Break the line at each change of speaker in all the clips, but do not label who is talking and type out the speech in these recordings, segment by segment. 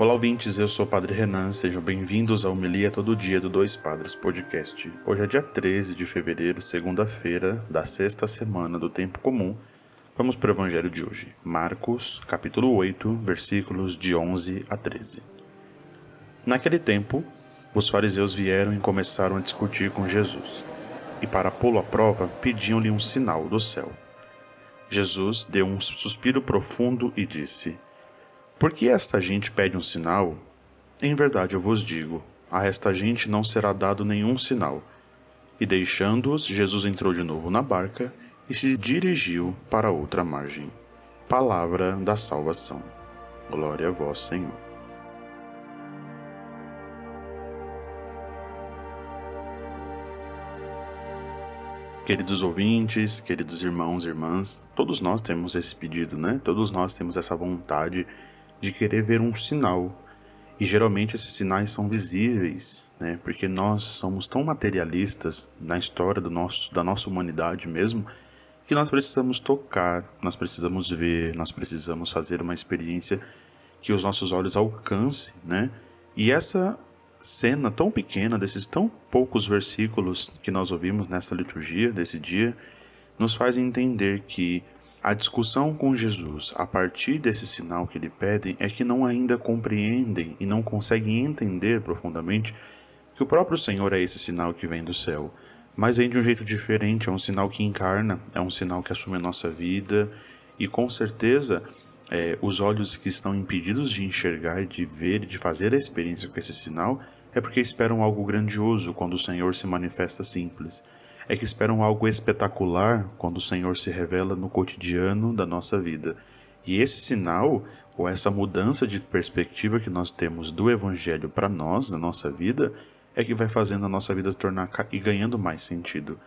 Olá, ouvintes, eu sou o Padre Renan, sejam bem-vindos ao Homilia Todo Dia do Dois Padres Podcast. Hoje é dia 13 de fevereiro, segunda-feira, da sexta semana do Tempo Comum. Vamos para o Evangelho de hoje, Marcos, capítulo 8, versículos de 11 a 13. Naquele tempo, os fariseus vieram e começaram a discutir com Jesus, e para pô-lo à prova, pediam-lhe um sinal do céu. Jesus deu um suspiro profundo e disse: por que esta gente pede um sinal? Em verdade eu vos digo: a esta gente não será dado nenhum sinal. E deixando-os, Jesus entrou de novo na barca e se dirigiu para outra margem. Palavra da salvação. Glória a vós, Senhor. Queridos ouvintes, queridos irmãos e irmãs, todos nós temos esse pedido, né? Todos nós temos essa vontade de querer ver um sinal. E geralmente esses sinais são visíveis, né? Porque nós somos tão materialistas na história do nosso, da nossa humanidade mesmo, que nós precisamos tocar, nós precisamos ver, nós precisamos fazer uma experiência que os nossos olhos alcancem, né? E essa cena tão pequena, desses tão poucos versículos que nós ouvimos nessa liturgia desse dia, nos faz entender que a discussão com Jesus a partir desse sinal que lhe pedem é que não ainda compreendem e não conseguem entender profundamente que o próprio Senhor é esse sinal que vem do céu, mas vem de um jeito diferente, é um sinal que encarna, é um sinal que assume a nossa vida e com certeza é, os olhos que estão impedidos de enxergar, de ver, de fazer a experiência com esse sinal é porque esperam algo grandioso quando o Senhor se manifesta simples é que esperam algo espetacular quando o Senhor se revela no cotidiano da nossa vida. E esse sinal, ou essa mudança de perspectiva que nós temos do Evangelho para nós, na nossa vida, é que vai fazendo a nossa vida tornar e ganhando mais sentido.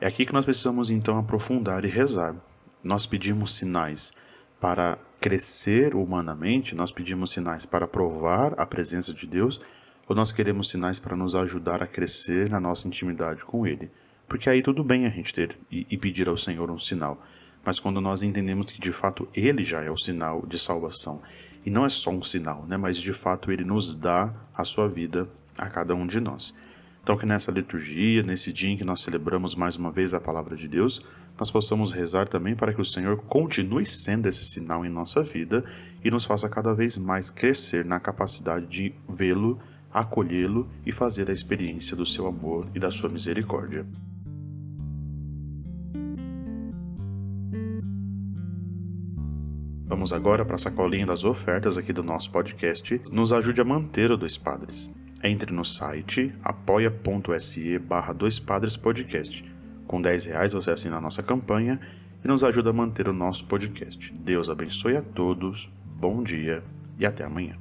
É aqui que nós precisamos então aprofundar e rezar. Nós pedimos sinais para crescer humanamente, nós pedimos sinais para provar a presença de Deus, ou nós queremos sinais para nos ajudar a crescer na nossa intimidade com Ele. Porque aí tudo bem a gente ter e, e pedir ao Senhor um sinal. Mas quando nós entendemos que de fato Ele já é o sinal de salvação, e não é só um sinal, né, mas de fato Ele nos dá a sua vida a cada um de nós. Então, que nessa liturgia, nesse dia em que nós celebramos mais uma vez a palavra de Deus, nós possamos rezar também para que o Senhor continue sendo esse sinal em nossa vida e nos faça cada vez mais crescer na capacidade de vê-lo, acolhê-lo e fazer a experiência do seu amor e da sua misericórdia. Vamos agora para a sacolinha das ofertas aqui do nosso podcast. Nos ajude a manter o Dois Padres. Entre no site apoia.se barra Dois Padres Podcast. Com 10 reais você assina a nossa campanha e nos ajuda a manter o nosso podcast. Deus abençoe a todos, bom dia e até amanhã.